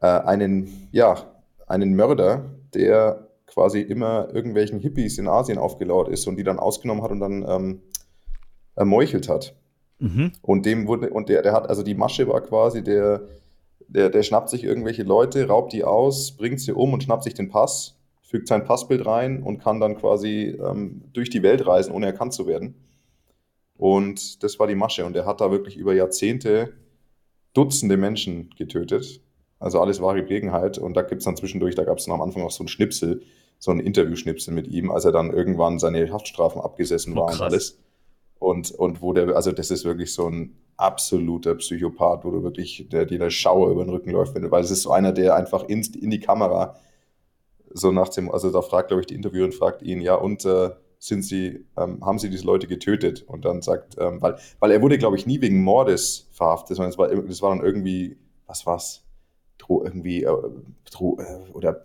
Äh, einen, ja, einen Mörder, der quasi immer irgendwelchen Hippies in Asien aufgelauert ist und die dann ausgenommen hat und dann ähm, ermeuchelt hat. mhm. Und dem wurde, und der, der hat, also die Masche war quasi, der, der, der schnappt sich irgendwelche Leute, raubt die aus, bringt sie um und schnappt sich den Pass, fügt sein Passbild rein und kann dann quasi ähm, durch die Welt reisen, ohne erkannt zu werden. Und das war die Masche. Und er hat da wirklich über Jahrzehnte Dutzende Menschen getötet. Also alles wahre Gelegenheit. Und da gibt es dann zwischendurch, da gab es dann am Anfang auch so ein Schnipsel, so ein Interviewschnipsel mit ihm, als er dann irgendwann seine Haftstrafen abgesessen Oh, war und alles. Und, und wo der, also das ist wirklich so ein absoluter Psychopath, wo du wirklich, der dir der Schauer über den Rücken läuft, wenn du, weil es ist so einer, der einfach in, in die Kamera so nach dem, also da fragt, glaube ich, die Interviewerin fragt ihn, ja, und äh, sind Sie, ähm, haben Sie diese Leute getötet? Und dann sagt, ähm, weil, weil er wurde, glaube ich, nie wegen Mordes verhaftet, sondern es war, das war dann irgendwie, was war's? Dro irgendwie, äh, Dro äh, oder,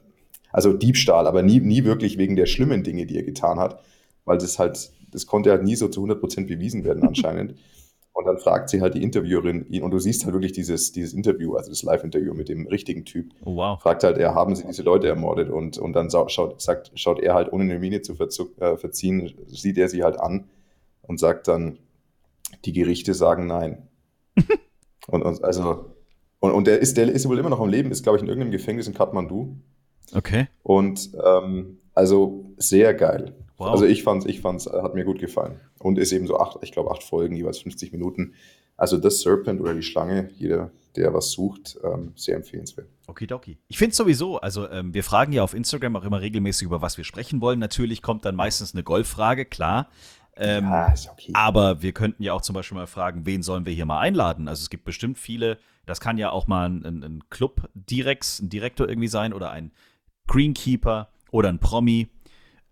also Diebstahl, aber nie, nie wirklich wegen der schlimmen Dinge, die er getan hat, weil das halt, das konnte halt nie so zu 100% bewiesen werden anscheinend. Und dann fragt sie halt die Interviewerin ihn, und du siehst halt wirklich dieses, dieses Interview, also das Live-Interview mit dem richtigen Typ, Oh, wow. fragt halt er, haben sie diese Leute ermordet? Und, und dann schaut, sagt, schaut er halt, ohne eine Miene zu äh, verziehen, sieht er sie halt an und sagt dann, die Gerichte sagen nein. und, und also, und, und der ist, der ist wohl immer noch am Leben, ist, glaube ich, in irgendeinem Gefängnis in Kathmandu. Okay. Und ähm, also sehr geil. Wow. Also ich fand's, ich fand's, äh, hat mir gut gefallen. Und ist eben so acht, ich glaube, acht Folgen, jeweils 50 Minuten. Also das Serpent oder die Schlange, jeder, der was sucht, ähm, sehr empfehlenswert. Okidoki. Ich finde sowieso, also ähm, wir fragen ja auf Instagram auch immer regelmäßig, über was wir sprechen wollen. Natürlich kommt dann meistens eine Golffrage, klar. Ähm, ja, ist okay. Aber wir könnten ja auch zum Beispiel mal fragen, wen sollen wir hier mal einladen? Also es gibt bestimmt viele, das kann ja auch mal ein, ein, ein Club Direx, ein Direktor irgendwie sein oder ein Greenkeeper oder ein Promi.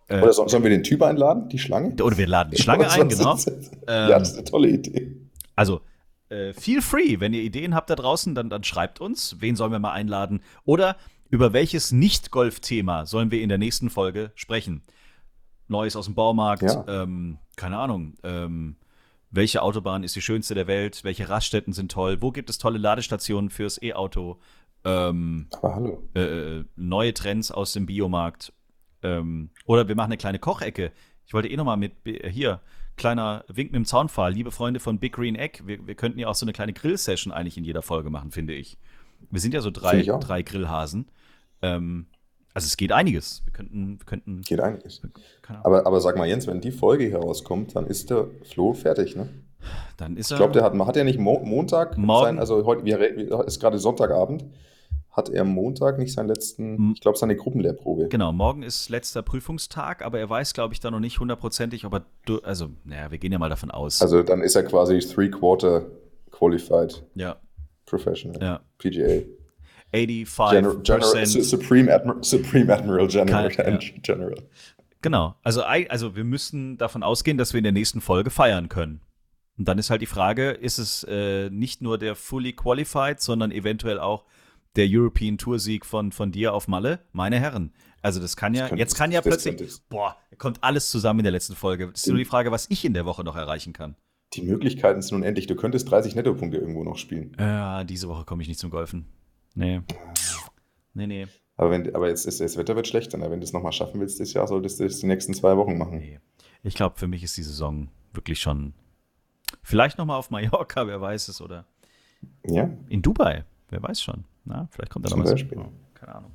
Äh, Oder so, sollen wir den Typ einladen, die Schlange? oder wir laden die Schlange ein, genau. ja, Ähm, das ist eine tolle Idee. Also, äh, feel free, wenn ihr Ideen habt da draußen, dann, dann schreibt uns, wen sollen wir mal einladen oder über welches Nicht-Golf-Thema sollen wir in der nächsten Folge sprechen. Neues aus dem Baumarkt, Ja. ähm, keine Ahnung, ähm, welche Autobahn ist die schönste der Welt, welche Raststätten sind toll, wo gibt es tolle Ladestationen fürs E-Auto, ähm, Aber hallo. äh, neue Trends aus dem Biomarkt. Ähm, oder wir machen eine kleine Kochecke. Ich wollte eh noch mal mit äh, hier kleiner Wink mit dem Zaunpfahl, liebe Freunde von Big Green Egg. Wir, wir könnten ja auch so eine kleine Grill-Session eigentlich in jeder Folge machen, finde ich. Wir sind ja so drei, drei Grillhasen. Ähm, also es geht einiges. Wir könnten, wir könnten, Geht einiges. Aber, aber sag mal, Jens, wenn die Folge hier rauskommt, dann ist der Flo fertig, ne? Dann ist Ich glaube, der hat, hat er nicht Mo Montag Morgen? sein, also heute, ist gerade Sonntagabend, hat er Montag nicht seinen letzten, ich glaube, seine Gruppenlehrprobe. Genau, morgen ist letzter Prüfungstag, aber er weiß, glaube ich, da noch nicht hundertprozentig, ob er. Also, naja, wir gehen ja mal davon aus. Also dann ist er quasi Three-Quarter Qualified ja, Professional. ja. PGA. 85%. General, General, Su- Supreme, Admiral, Supreme Admiral General. Kein- ja. General. Genau. Also, also wir müssen davon ausgehen, dass wir in der nächsten Folge feiern können. Und dann ist halt die Frage, ist es äh, nicht nur der Fully Qualified, sondern eventuell auch der European Tour-Sieg von, von dir auf Malle? Meine Herren. Also das kann ja, Das jetzt kann ja plötzlich, boah, kommt alles zusammen in der letzten Folge. Es ist nur die Frage, was ich in der Woche noch erreichen kann. Die Möglichkeiten sind unendlich. Du könntest 30 Nettopunkte irgendwo noch spielen. Ja, diese Woche komme ich nicht zum Golfen. Nee. Nee, nee. Aber, wenn, aber jetzt ist das Wetter wird schlechter. Ne? Wenn du es nochmal schaffen willst dieses Jahr, solltest du es die nächsten zwei Wochen machen. nee. Ich glaube, für mich ist die Saison wirklich schon. Vielleicht noch mal auf Mallorca, wer weiß es, oder Ja, in Dubai, wer weiß schon. Na, vielleicht kommt da noch was. Beispiel. Keine Ahnung.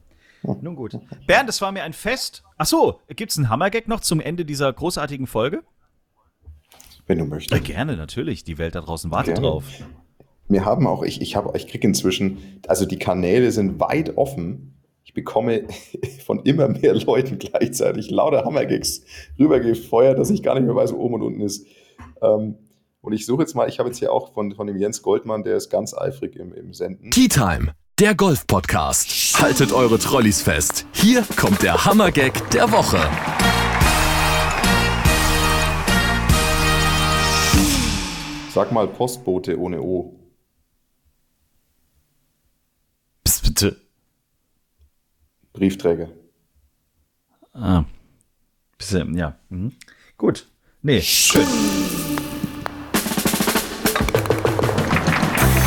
Nun gut. Bernd, es war mir ein Fest. Ach so, gibt's einen Hammergag noch zum Ende dieser großartigen Folge? wenn du Ja, möchtest. gerne, natürlich. Die Welt da draußen wartet Gerne. drauf. wir haben auch, ich, ich, ich kriege inzwischen, also die Kanäle sind weit offen. Ich bekomme von immer mehr Leuten gleichzeitig lauter Hammergags rübergefeuert, dass ich gar nicht mehr weiß, wo oben und unten ist. Ähm, und ich suche jetzt mal, ich habe jetzt hier auch von, von dem Jens Goldmann, der ist ganz eifrig im, im Senden. Tea Time, der Golf-Podcast. Haltet eure Trolleys fest. Hier kommt der Hammergag der Woche. Sag mal Postbote ohne O. Psst, bitte. Briefträger. Ah. Bisschen, ja. Mhm. Gut. Nee, schön.